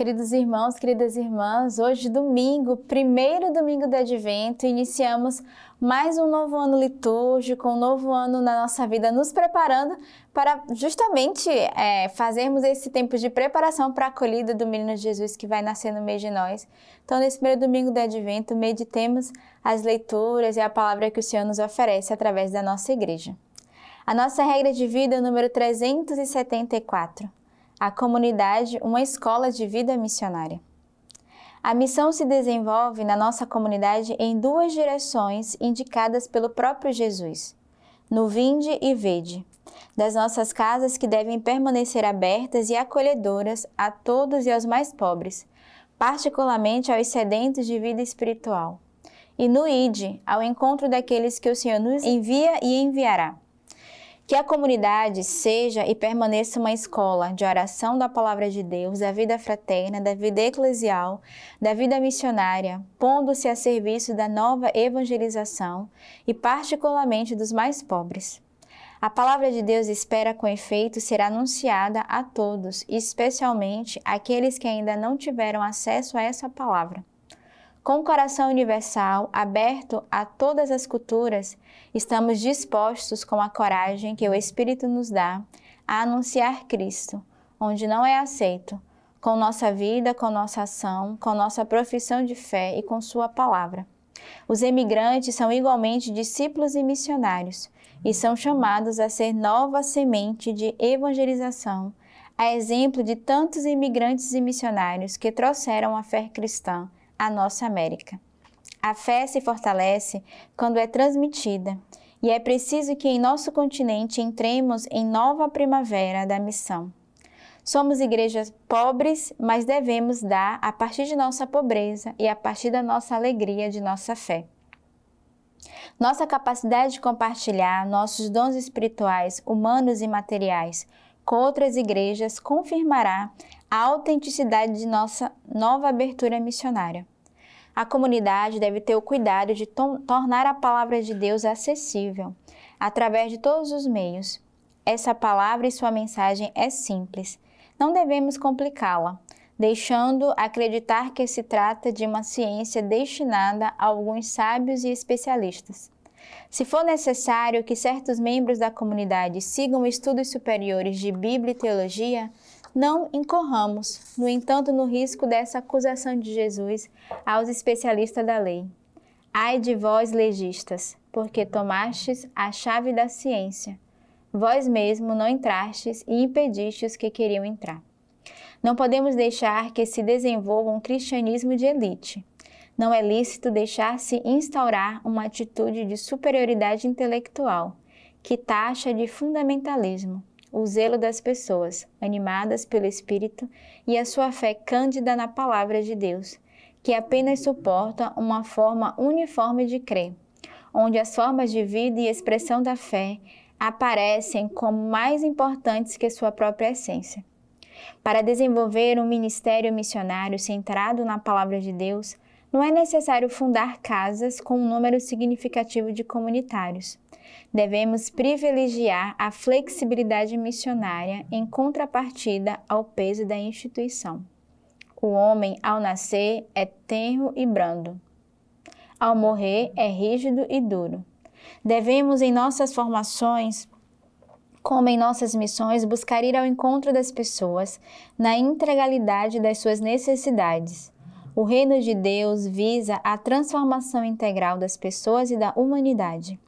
queridos irmãos, queridas irmãs. Hoje, domingo, primeiro domingo do Advento, iniciamos mais um novo ano litúrgico, um novo ano na nossa vida, nos preparando para justamente é, fazermos esse tempo de preparação para a acolhida do menino Jesus que vai nascer no meio de nós. Então, nesse primeiro domingo do Advento, meditemos as leituras e a palavra que o Senhor nos oferece através da nossa igreja. A nossa regra de vida é o número 374 a comunidade uma escola de vida missionária. A missão se desenvolve na nossa comunidade em duas direções indicadas pelo próprio Jesus: no vinde e vede, das nossas casas que devem permanecer abertas e acolhedoras a todos e aos mais pobres, particularmente aos sedentos de vida espiritual. E no ide, ao encontro daqueles que o Senhor nos envia e enviará que a comunidade seja e permaneça uma escola de oração da palavra de Deus, da vida fraterna, da vida eclesial, da vida missionária, pondo-se a serviço da nova evangelização e, particularmente, dos mais pobres. A palavra de Deus espera com efeito ser anunciada a todos, especialmente aqueles que ainda não tiveram acesso a essa palavra. Com o coração universal aberto a todas as culturas, estamos dispostos, com a coragem que o Espírito nos dá, a anunciar Cristo, onde não é aceito, com nossa vida, com nossa ação, com nossa profissão de fé e com Sua palavra. Os emigrantes são igualmente discípulos e missionários e são chamados a ser nova semente de evangelização, a exemplo de tantos imigrantes e missionários que trouxeram a fé cristã a nossa América. A fé se fortalece quando é transmitida, e é preciso que em nosso continente entremos em nova primavera da missão. Somos igrejas pobres, mas devemos dar a partir de nossa pobreza e a partir da nossa alegria de nossa fé. Nossa capacidade de compartilhar nossos dons espirituais, humanos e materiais com outras igrejas confirmará a autenticidade de nossa nova abertura missionária. A comunidade deve ter o cuidado de tornar a palavra de Deus acessível através de todos os meios. Essa palavra e sua mensagem é simples. Não devemos complicá-la, deixando acreditar que se trata de uma ciência destinada a alguns sábios e especialistas. Se for necessário que certos membros da comunidade sigam estudos superiores de Bíblia e teologia, não incorramos, no entanto, no risco dessa acusação de Jesus aos especialistas da lei. Ai de vós, legistas, porque tomastes a chave da ciência. Vós mesmo não entrastes e impedistes os que queriam entrar. Não podemos deixar que se desenvolva um cristianismo de elite. Não é lícito deixar-se instaurar uma atitude de superioridade intelectual, que taxa de fundamentalismo o zelo das pessoas, animadas pelo Espírito, e a sua fé cândida na palavra de Deus, que apenas suporta uma forma uniforme de crer, onde as formas de vida e expressão da fé aparecem como mais importantes que sua própria essência. Para desenvolver um ministério missionário centrado na palavra de Deus, não é necessário fundar casas com um número significativo de comunitários devemos privilegiar a flexibilidade missionária em contrapartida ao peso da instituição. O homem, ao nascer, é tenro e brando. Ao morrer, é rígido e duro. Devemos, em nossas formações, como em nossas missões, buscar ir ao encontro das pessoas na integralidade das suas necessidades. O reino de Deus visa a transformação integral das pessoas e da humanidade.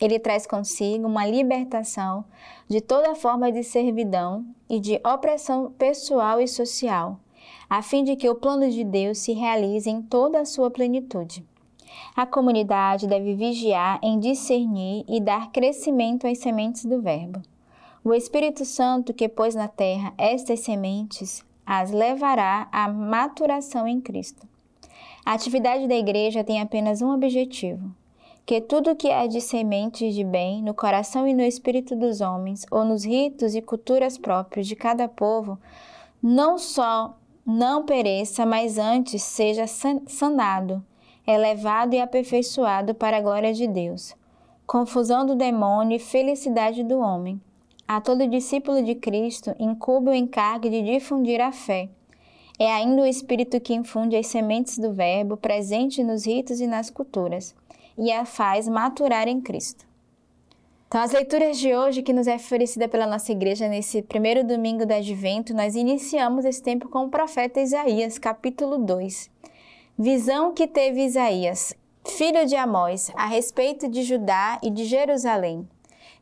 Ele traz consigo uma libertação de toda forma de servidão e de opressão pessoal e social, a fim de que o plano de Deus se realize em toda a sua plenitude. A comunidade deve vigiar em discernir e dar crescimento às sementes do Verbo. O Espírito Santo que pôs na terra estas sementes as levará à maturação em Cristo. A atividade da igreja tem apenas um objetivo: que tudo que é de sementes de bem no coração e no espírito dos homens, ou nos ritos e culturas próprios de cada povo, não só não pereça, mas antes seja sanado, elevado e aperfeiçoado para a glória de Deus. Confusão do demônio e felicidade do homem. A todo discípulo de Cristo incube o encargo de difundir a fé. É ainda o Espírito que infunde as sementes do Verbo presente nos ritos e nas culturas e a faz maturar em Cristo. Então, as leituras de hoje, que nos é oferecida pela nossa igreja nesse primeiro domingo do Advento, nós iniciamos esse tempo com o profeta Isaías, capítulo 2. Visão que teve Isaías, filho de Amós, a respeito de Judá e de Jerusalém.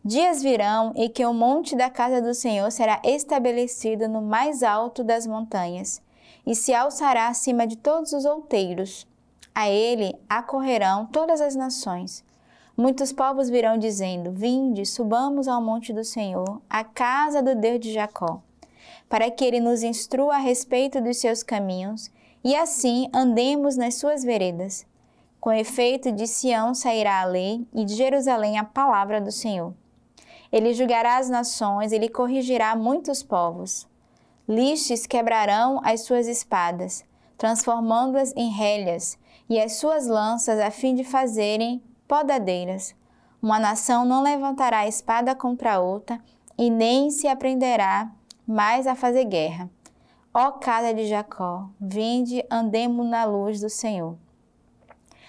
Dias virão em que o monte da casa do Senhor será estabelecido no mais alto das montanhas e se alçará acima de todos os outeiros. A ele acorrerão todas as nações. Muitos povos virão dizendo: Vinde, subamos ao monte do Senhor, à casa do Deus de Jacó, para que ele nos instrua a respeito dos seus caminhos e assim andemos nas suas veredas. Com efeito, de Sião sairá a lei e de Jerusalém a palavra do Senhor. Ele julgará as nações, ele corrigirá muitos povos. Listes quebrarão as suas espadas, transformando-as em relhas, e as suas lanças a fim de fazerem podadeiras. Uma nação não levantará espada contra outra, e nem se aprenderá mais a fazer guerra. Ó casa de Jacó, vinde, andemos na luz do Senhor.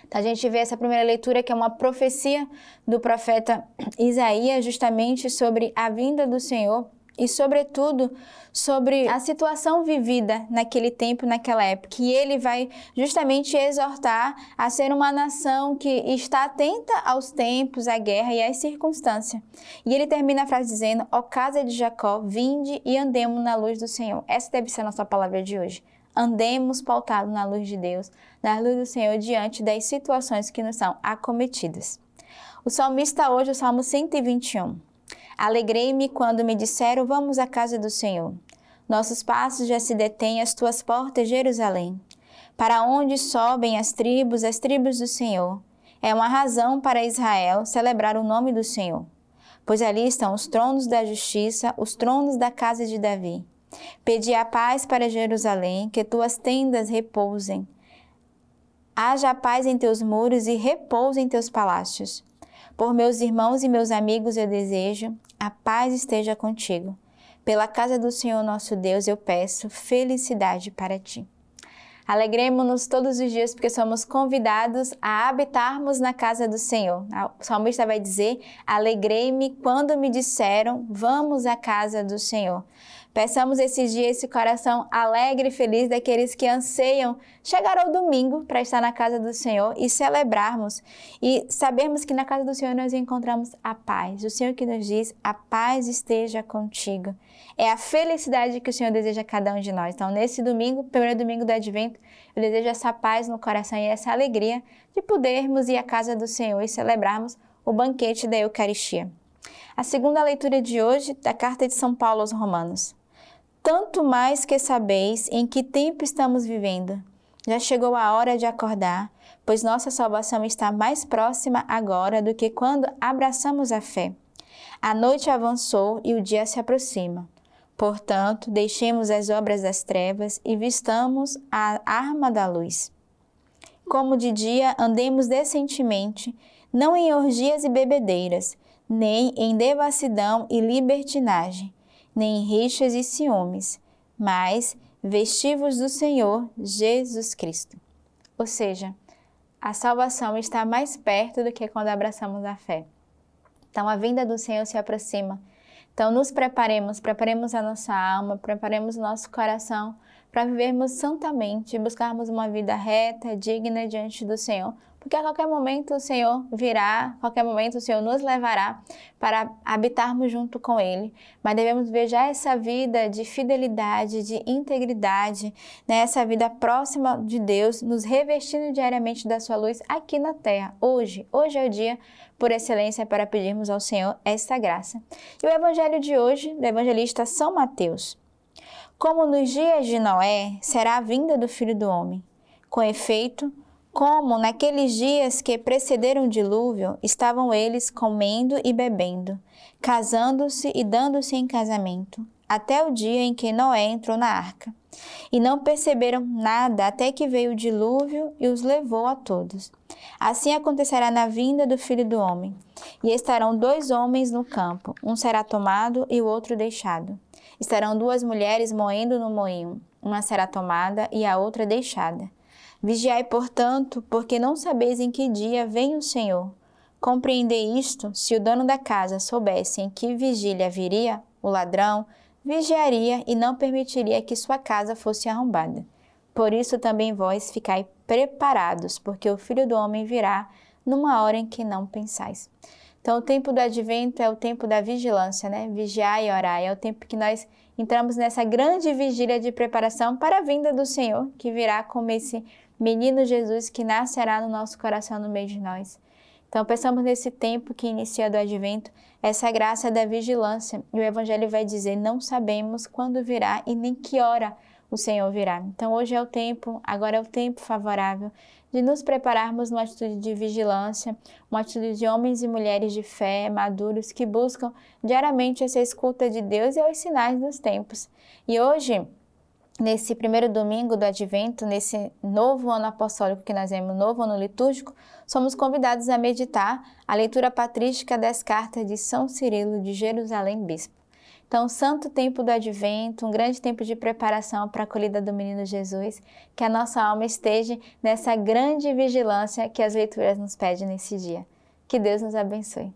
Então, a gente vê essa primeira leitura que é uma profecia do profeta Isaías justamente sobre a vinda do Senhor e, sobretudo, sobre a situação vivida naquele tempo, naquela época. E ele vai justamente exortar a ser uma nação que está atenta aos tempos, à guerra e às circunstâncias. E ele termina a frase dizendo: Ó casa de Jacó, vinde e andemos na luz do Senhor. Essa deve ser a nossa palavra de hoje. Andemos pautados na luz de Deus, na luz do Senhor, diante das situações que nos são acometidas. O salmista hoje, o Salmo 121. Alegrei-me quando me disseram: Vamos à casa do Senhor. Nossos passos já se detêm às tuas portas, Jerusalém. Para onde sobem as tribos, as tribos do Senhor? É uma razão para Israel celebrar o nome do Senhor. Pois ali estão os tronos da justiça, os tronos da casa de Davi. Pedi a paz para Jerusalém, que tuas tendas repousem. Haja paz em teus muros e repouso em teus palácios. Por meus irmãos e meus amigos eu desejo, a paz esteja contigo. Pela casa do Senhor nosso Deus eu peço felicidade para ti. Alegremos-nos todos os dias porque somos convidados a habitarmos na casa do Senhor. O salmista vai dizer: Alegrei-me quando me disseram, vamos à casa do Senhor. Peçamos esses dias esse coração alegre e feliz daqueles que anseiam chegar ao domingo para estar na casa do Senhor e celebrarmos e sabermos que na casa do Senhor nós encontramos a paz. O Senhor que nos diz: a paz esteja contigo. É a felicidade que o Senhor deseja a cada um de nós. Então, nesse domingo, primeiro domingo do Advento, eu desejo essa paz no coração e essa alegria de podermos ir à casa do Senhor e celebrarmos o banquete da Eucaristia. A segunda leitura de hoje da carta de São Paulo aos Romanos tanto mais que sabeis em que tempo estamos vivendo. Já chegou a hora de acordar, pois nossa salvação está mais próxima agora do que quando abraçamos a fé. A noite avançou e o dia se aproxima. Portanto, deixemos as obras das trevas e vistamos a arma da luz. Como de dia andemos decentemente, não em orgias e bebedeiras, nem em devassidão e libertinagem, nem rixas e ciúmes, mas vestivos do Senhor Jesus Cristo. Ou seja, a salvação está mais perto do que quando abraçamos a fé. Então a vinda do Senhor se aproxima. Então nos preparemos, preparemos a nossa alma, preparemos o nosso coração para vivermos santamente, buscarmos uma vida reta, digna diante do Senhor, porque a qualquer momento o Senhor virá, a qualquer momento o Senhor nos levará para habitarmos junto com Ele. Mas devemos já essa vida de fidelidade, de integridade, né? essa vida próxima de Deus, nos revestindo diariamente da Sua luz aqui na terra, hoje. Hoje é o dia por excelência para pedirmos ao Senhor esta graça. E o evangelho de hoje, do evangelista São Mateus. Como nos dias de Noé, será a vinda do Filho do Homem. Com efeito, como naqueles dias que precederam o dilúvio, estavam eles comendo e bebendo, casando-se e dando-se em casamento, até o dia em que Noé entrou na arca. E não perceberam nada até que veio o dilúvio e os levou a todos. Assim acontecerá na vinda do Filho do Homem. E estarão dois homens no campo, um será tomado e o outro deixado. Estarão duas mulheres moendo no moinho uma será tomada e a outra deixada. Vigiai, portanto, porque não sabeis em que dia vem o Senhor. Compreendei isto: se o dono da casa soubesse em que vigília viria o ladrão, vigiaria e não permitiria que sua casa fosse arrombada. Por isso também vós ficai preparados, porque o Filho do Homem virá numa hora em que não pensais. Então, o tempo do advento é o tempo da vigilância, né? Vigiar e orar. É o tempo que nós entramos nessa grande vigília de preparação para a vinda do Senhor, que virá como esse menino Jesus que nascerá no nosso coração no meio de nós. Então, pensamos nesse tempo que inicia do advento, essa graça da vigilância. E o Evangelho vai dizer: não sabemos quando virá e nem que hora o Senhor virá. Então, hoje é o tempo, agora é o tempo favorável de nos prepararmos numa atitude de vigilância, uma atitude de homens e mulheres de fé, maduros, que buscam diariamente essa escuta de Deus e aos sinais dos tempos. E hoje, nesse primeiro domingo do Advento, nesse novo ano apostólico que nós vemos, novo ano litúrgico, somos convidados a meditar a leitura patrística das cartas de São Cirilo de Jerusalém Bispo. Então, santo tempo do advento, um grande tempo de preparação para a acolhida do menino Jesus, que a nossa alma esteja nessa grande vigilância que as leituras nos pedem nesse dia. Que Deus nos abençoe.